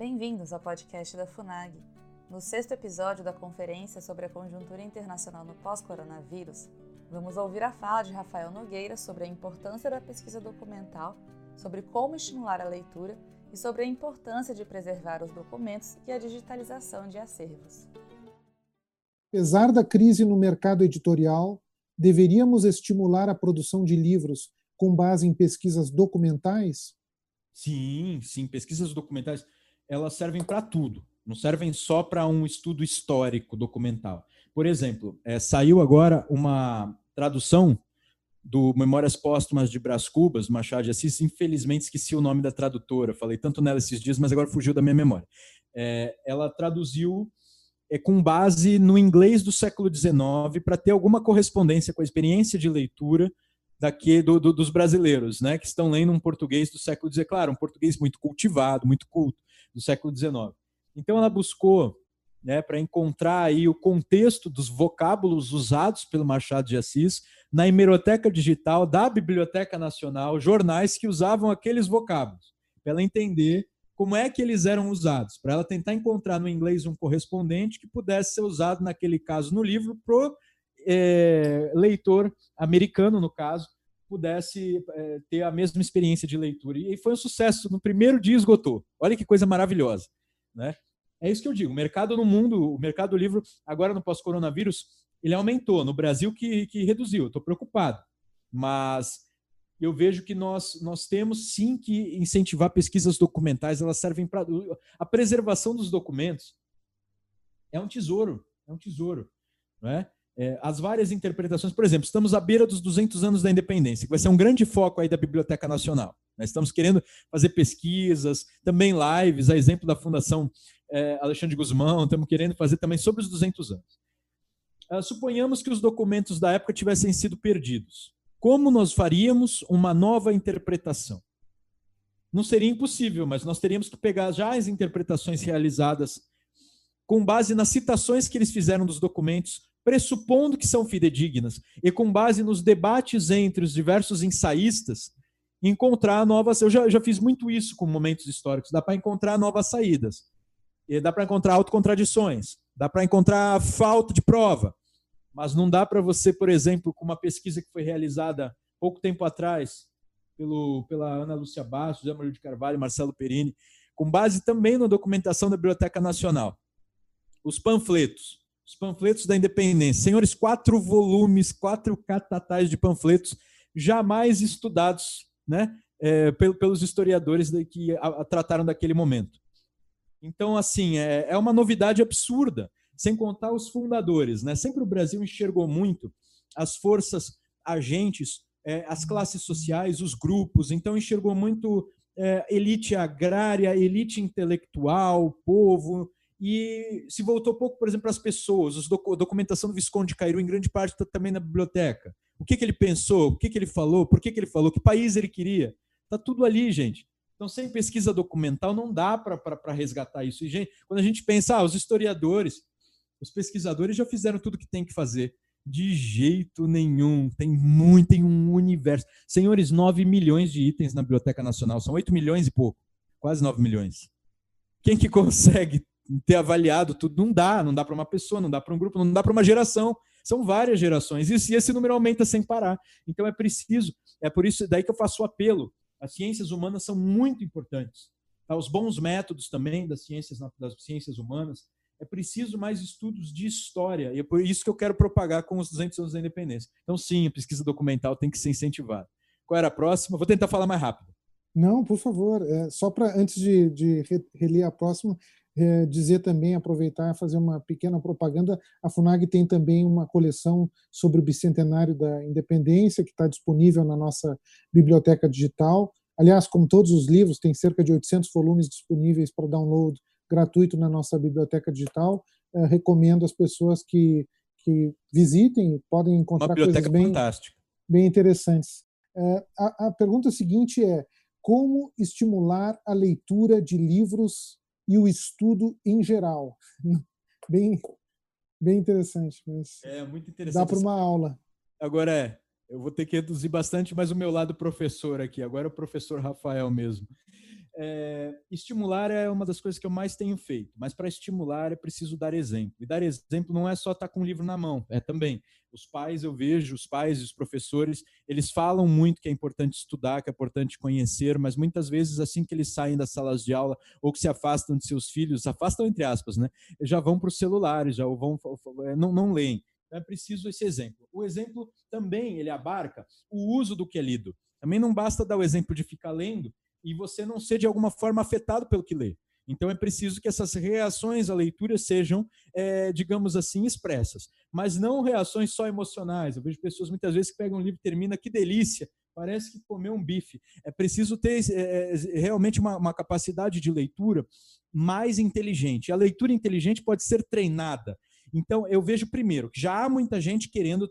Bem-vindos ao podcast da FUNAG. No sexto episódio da conferência sobre a conjuntura internacional no pós-coronavírus, vamos ouvir a fala de Rafael Nogueira sobre a importância da pesquisa documental, sobre como estimular a leitura e sobre a importância de preservar os documentos e a digitalização de acervos. Apesar da crise no mercado editorial, deveríamos estimular a produção de livros com base em pesquisas documentais? Sim, sim, pesquisas documentais, elas servem para tudo, não servem só para um estudo histórico documental. Por exemplo, é, saiu agora uma tradução do Memórias Póstumas de Brás Cubas, Machado de Assis, infelizmente esqueci o nome da tradutora, falei tanto nela esses dias, mas agora fugiu da minha memória. É, ela traduziu é, com base no inglês do século XIX para ter alguma correspondência com a experiência de leitura daqui do, do, dos brasileiros, né, que estão lendo um português do século XIX, claro, um português muito cultivado, muito culto, do século XIX. Então ela buscou né, para encontrar aí o contexto dos vocábulos usados pelo Machado de Assis na hemeroteca digital da Biblioteca Nacional, jornais que usavam aqueles vocábulos, para ela entender como é que eles eram usados, para ela tentar encontrar no inglês um correspondente que pudesse ser usado, naquele caso, no livro, para o é, leitor americano, no caso, pudesse é, ter a mesma experiência de leitura. E foi um sucesso. No primeiro dia esgotou. Olha que coisa maravilhosa. Né? É isso que eu digo. O mercado no mundo, o mercado do livro, agora no pós-coronavírus, ele aumentou. No Brasil que, que reduziu. Estou preocupado. Mas eu vejo que nós, nós temos sim que incentivar pesquisas documentais. Elas servem para. A preservação dos documentos é um tesouro. É um tesouro. Não é? É, as várias interpretações. Por exemplo, estamos à beira dos 200 anos da independência, que vai ser um grande foco aí da Biblioteca Nacional. Nós estamos querendo fazer pesquisas, também lives, a exemplo da Fundação é, Alexandre Guzmão, estamos querendo fazer também sobre os 200 anos. Uh, suponhamos que os documentos da época tivessem sido perdidos. Como nós faríamos uma nova interpretação? Não seria impossível, mas nós teríamos que pegar já as interpretações realizadas com base nas citações que eles fizeram dos documentos, pressupondo que são fidedignas, e com base nos debates entre os diversos ensaístas, encontrar novas. Eu já, já fiz muito isso com momentos históricos, dá para encontrar novas saídas. E dá para encontrar autocontradições, dá para encontrar falta de prova, mas não dá para você, por exemplo, com uma pesquisa que foi realizada pouco tempo atrás pelo, pela Ana Lúcia Bastos, José Maria de Carvalho Marcelo Perini, com base também na documentação da Biblioteca Nacional. Os panfletos, os panfletos da independência. Senhores, quatro volumes, quatro catatais de panfletos jamais estudados né, é, pelos historiadores que trataram daquele momento. Então, assim, é, é uma novidade absurda, sem contar os fundadores. Né? Sempre o Brasil enxergou muito as forças agentes, é, as classes sociais, os grupos, então enxergou muito é, elite agrária, elite intelectual, povo, e se voltou pouco, por exemplo, para as pessoas. A documentação do Visconde de Cairu, em grande parte, está também na biblioteca. O que, que ele pensou, o que, que ele falou, por que, que ele falou, que país ele queria. Está tudo ali, gente. Então, sem pesquisa documental, não dá para resgatar isso. E, gente, quando a gente pensa, ah, os historiadores, os pesquisadores já fizeram tudo que tem que fazer. De jeito nenhum. Tem muito, tem um universo. Senhores, 9 milhões de itens na Biblioteca Nacional. São 8 milhões e pouco. Quase 9 milhões. Quem que consegue ter avaliado tudo? Não dá. Não dá para uma pessoa, não dá para um grupo, não dá para uma geração. São várias gerações. E esse número aumenta sem parar. Então é preciso. É por isso daí que eu faço o apelo as ciências humanas são muito importantes. Tá? Os bons métodos também das ciências, das ciências humanas. É preciso mais estudos de história, e é por isso que eu quero propagar com os 200 anos da independência. Então, sim, a pesquisa documental tem que ser incentivada. Qual era a próxima? Vou tentar falar mais rápido. Não, por favor. É, só para, antes de, de reler a próxima, é, dizer também, aproveitar e fazer uma pequena propaganda. A FUNAG tem também uma coleção sobre o bicentenário da independência, que está disponível na nossa biblioteca digital. Aliás, como todos os livros, tem cerca de 800 volumes disponíveis para download gratuito na nossa biblioteca digital. É, recomendo às pessoas que, que visitem, podem encontrar coisas bem, bem interessantes. É, a, a pergunta seguinte é: como estimular a leitura de livros e o estudo em geral. Bem, bem interessante. Mas é muito interessante. Dá para uma aula. Agora é, eu vou ter que reduzir bastante, mas o meu lado professor aqui, agora é o professor Rafael mesmo. É, estimular é uma das coisas que eu mais tenho feito, mas para estimular é preciso dar exemplo. E dar exemplo não é só estar tá com um livro na mão, é também. Os pais, eu vejo, os pais e os professores, eles falam muito que é importante estudar, que é importante conhecer, mas muitas vezes, assim que eles saem das salas de aula ou que se afastam de seus filhos, afastam entre aspas, né? Já vão para os celulares, já vão, não, não leem. Então, é preciso esse exemplo. O exemplo também ele abarca o uso do que é lido. Também não basta dar o exemplo de ficar lendo e você não ser de alguma forma afetado pelo que lê. Então é preciso que essas reações à leitura sejam, é, digamos assim, expressas, mas não reações só emocionais. Eu vejo pessoas muitas vezes que pegam um livro e termina, que delícia, parece que comeu um bife. É preciso ter é, realmente uma, uma capacidade de leitura mais inteligente. A leitura inteligente pode ser treinada. Então eu vejo primeiro que já há muita gente querendo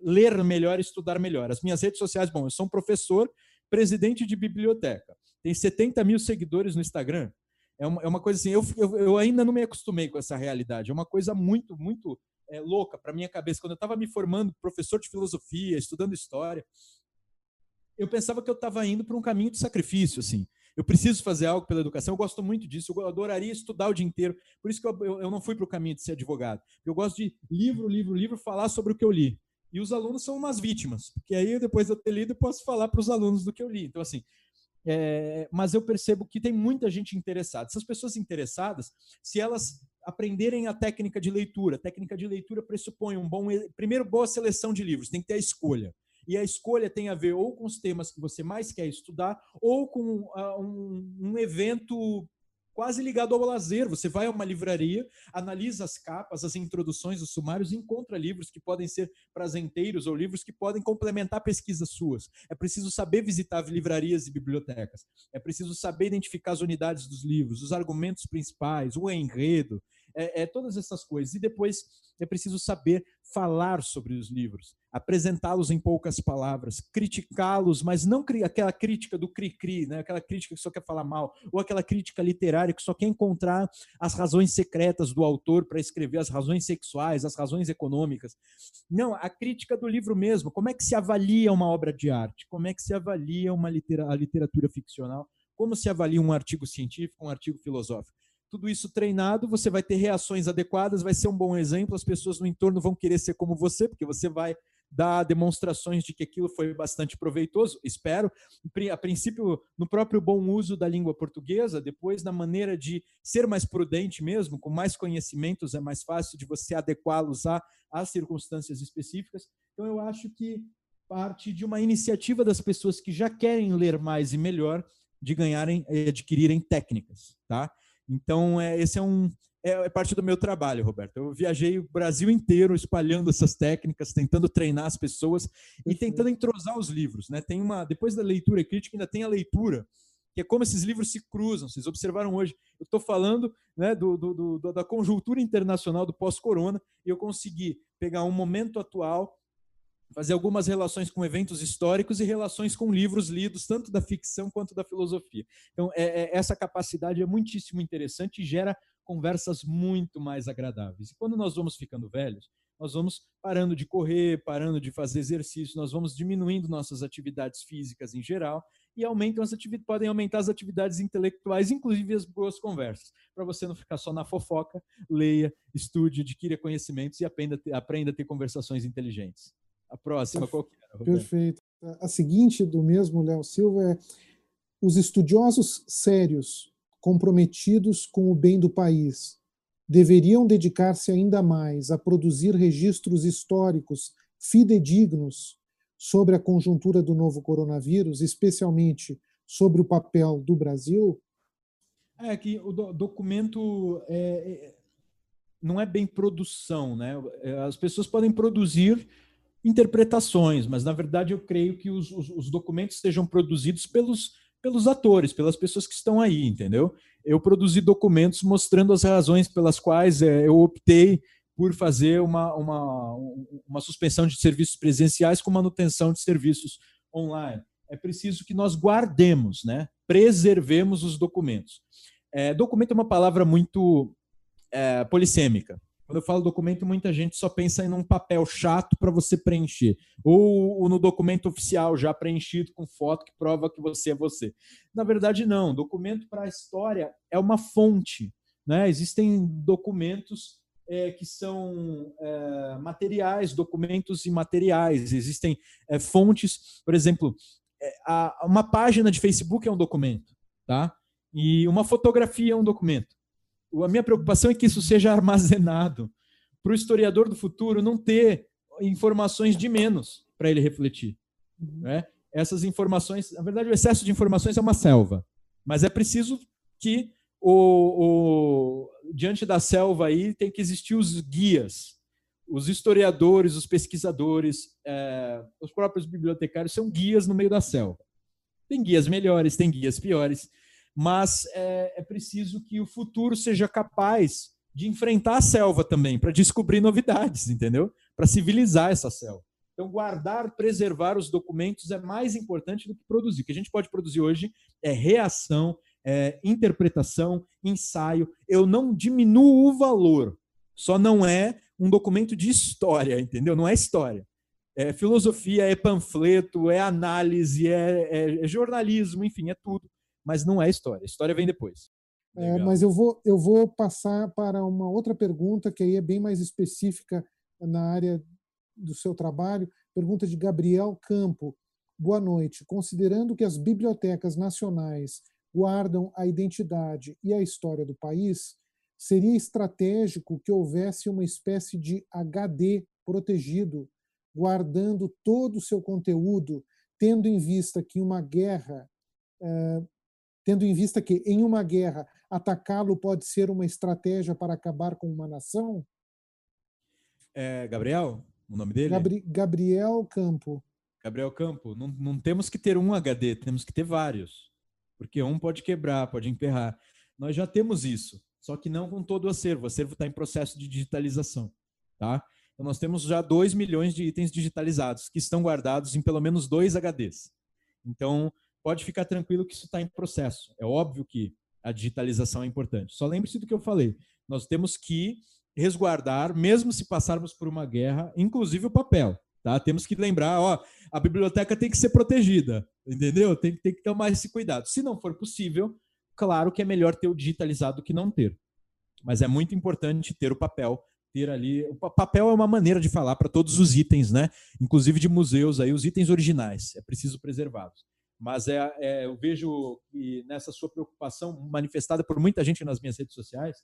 ler melhor, estudar melhor. As minhas redes sociais, bom, eu sou um professor, presidente de biblioteca, tem 70 mil seguidores no Instagram. É uma, é uma coisa assim, eu, eu, eu, ainda não me acostumei com essa realidade. É uma coisa muito, muito é, louca para minha cabeça. Quando eu estava me formando, professor de filosofia, estudando história, eu pensava que eu estava indo para um caminho de sacrifício, assim. Eu preciso fazer algo pela educação, eu gosto muito disso, eu adoraria estudar o dia inteiro. Por isso que eu, eu, eu não fui para o caminho de ser advogado. Eu gosto de livro, livro, livro, falar sobre o que eu li. E os alunos são umas vítimas, porque aí depois de eu ter lido, eu posso falar para os alunos do que eu li. Então, assim, é, mas eu percebo que tem muita gente interessada. Essas pessoas interessadas, se elas aprenderem a técnica de leitura, a técnica de leitura pressupõe um bom, primeiro, boa seleção de livros, tem que ter a escolha. E a escolha tem a ver ou com os temas que você mais quer estudar, ou com uh, um, um evento quase ligado ao lazer. Você vai a uma livraria, analisa as capas, as introduções, os sumários, encontra livros que podem ser prazenteiros ou livros que podem complementar pesquisas suas. É preciso saber visitar livrarias e bibliotecas. É preciso saber identificar as unidades dos livros, os argumentos principais, o enredo, é, é, todas essas coisas. E depois é preciso saber falar sobre os livros, apresentá-los em poucas palavras, criticá-los, mas não aquela crítica do cri-cri, né? aquela crítica que só quer falar mal, ou aquela crítica literária que só quer encontrar as razões secretas do autor para escrever, as razões sexuais, as razões econômicas. Não, a crítica do livro mesmo. Como é que se avalia uma obra de arte? Como é que se avalia uma litera a literatura ficcional? Como se avalia um artigo científico, um artigo filosófico? Tudo isso treinado, você vai ter reações adequadas, vai ser um bom exemplo, as pessoas no entorno vão querer ser como você, porque você vai dar demonstrações de que aquilo foi bastante proveitoso, espero, a princípio no próprio bom uso da língua portuguesa, depois na maneira de ser mais prudente mesmo, com mais conhecimentos é mais fácil de você adequá-los às circunstâncias específicas. Então eu acho que parte de uma iniciativa das pessoas que já querem ler mais e melhor de ganharem e adquirirem técnicas, tá? Então, é, esse é um é, é, parte do meu trabalho, Roberto. Eu viajei o Brasil inteiro espalhando essas técnicas, tentando treinar as pessoas e tentando entrosar os livros. Né? Tem uma, depois da leitura crítica, ainda tem a leitura, que é como esses livros se cruzam. Vocês observaram hoje, eu estou falando né, do, do, do, da conjuntura internacional do pós-corona e eu consegui pegar um momento atual fazer algumas relações com eventos históricos e relações com livros lidos, tanto da ficção quanto da filosofia. Então, é, é, essa capacidade é muitíssimo interessante e gera conversas muito mais agradáveis. E quando nós vamos ficando velhos, nós vamos parando de correr, parando de fazer exercício, nós vamos diminuindo nossas atividades físicas em geral e aumentam as atividades, podem aumentar as atividades intelectuais, inclusive as boas conversas. Para você não ficar só na fofoca, leia, estude, adquira conhecimentos e aprenda, aprenda a ter conversações inteligentes. A próxima, qual que era? Perfeito. A seguinte, do mesmo Léo Silva, é os estudiosos sérios, comprometidos com o bem do país, deveriam dedicar-se ainda mais a produzir registros históricos fidedignos sobre a conjuntura do novo coronavírus, especialmente sobre o papel do Brasil? É que o documento é, é, não é bem produção, né? As pessoas podem produzir interpretações, mas na verdade eu creio que os, os, os, documentos sejam produzidos pelos, pelos atores, pelas pessoas que estão aí, entendeu? Eu produzi documentos mostrando as razões pelas quais é, eu optei por fazer uma, uma, uma suspensão de serviços presenciais com manutenção de serviços online. É preciso que nós guardemos, né? preservemos os documentos. É, documento é uma palavra muito é, polissêmica Quando eu falo documento, muita gente só pensa em um papel chato para você preencher, ou, no documento oficial já preenchido com foto que prova que você é você. Na verdade, não. Documento para a história é uma fonte. Né? Existem documentos é, que são é, materiais, documentos imateriais. Existem é, fontes, por exemplo, é, a, uma página de Facebook é um documento, tá? E uma fotografia é um documento a minha preocupação é que isso seja armazenado para o historiador do futuro não ter informações de menos para ele refletir. Uhum. Né? Essas informações, na verdade, o excesso de informações é uma selva, mas é preciso que o, o, diante da selva aí tem que existir os guias, os historiadores, os pesquisadores, é, os próprios bibliotecários são guias no meio da selva. Tem guias melhores, tem guias piores mas é, é preciso que o futuro seja capaz de enfrentar a selva também, para descobrir novidades, entendeu? Para civilizar essa selva. Então, guardar, preservar os documentos é mais importante do que produzir. O que a gente pode produzir hoje é reação, é interpretação, ensaio. Eu não diminuo o valor, só não é um documento de história, entendeu? Não é história. É filosofia, é panfleto, é análise, é, é, é jornalismo, enfim, é tudo mas não é história. A história vem depois. É, mas eu vou, eu vou passar para uma outra pergunta que aí é bem mais específica na área do seu trabalho. Pergunta de Gabriel Campo. Boa noite. Considerando que as bibliotecas nacionais guardam a identidade e a história do país, seria estratégico que houvesse uma espécie de HD protegido, guardando todo o seu conteúdo, tendo em vista que uma guerra eh, tendo em vista que, em uma guerra, atacá-lo pode ser uma estratégia para acabar com uma nação? É, Gabriel, o nome dele? Gabri Gabriel Campo. Gabriel Campo, não, não temos que ter um HD, temos que ter vários. Porque um pode quebrar, pode emperrar. Nós já temos isso, só que não com todo o acervo. O acervo está em processo de digitalização. Tá? Então, nós temos já 2 milhões de itens digitalizados que estão guardados em pelo menos dois HDs. Então, pode ficar tranquilo que isso está em processo. É óbvio que a digitalização é importante. Só lembre-se do que eu falei. Nós temos que resguardar, mesmo se passarmos por uma guerra, inclusive o papel. Tá? Temos que lembrar, ó, a biblioteca tem que ser protegida, entendeu? Tem, tem que tomar esse cuidado. Se não for possível, claro que é melhor ter o digitalizado do que não ter. Mas é muito importante ter o papel, ter ali. O papel é uma maneira de falar para todos os itens, né? Inclusive de museus aí, os itens originais. É preciso preservá-los mas é, é, eu vejo que nessa sua preocupação manifestada por muita gente nas minhas redes sociais,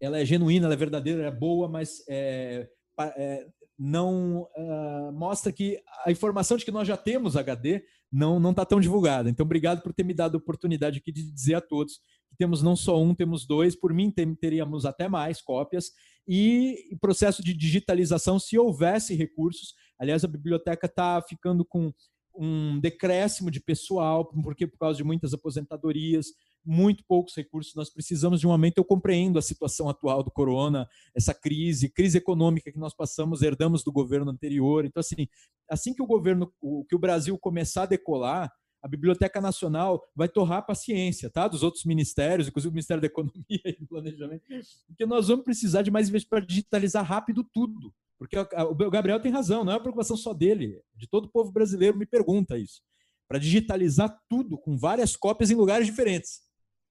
ela é genuína, ela é verdadeira, é boa, mas é, é, não uh, mostra que a informação de que nós já temos HD não não está tão divulgada. Então, obrigado por ter me dado a oportunidade aqui de dizer a todos que temos não só um, temos dois. Por mim, teríamos até mais cópias. E processo de digitalização, se houvesse recursos. Aliás, a biblioteca está ficando com um decréscimo de pessoal, porque por causa de muitas aposentadorias, muito poucos recursos, nós precisamos de um aumento. Eu compreendo a situação atual do corona, essa crise, crise econômica que nós passamos, herdamos do governo anterior. Então, assim, assim que o governo, que o Brasil começar a decolar, a Biblioteca Nacional vai torrar a paciência, tá? Dos outros ministérios, inclusive o Ministério da Economia e do Planejamento, porque nós vamos precisar de mais investimento para digitalizar rápido tudo. Porque o Gabriel tem razão, não é uma preocupação só dele, de todo o povo brasileiro me pergunta isso. Para digitalizar tudo com várias cópias em lugares diferentes.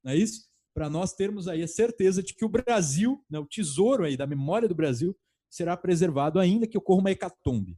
Não é isso? Para nós termos aí a certeza de que o Brasil, né, o tesouro aí da memória do Brasil, será preservado ainda que ocorra uma hecatombe.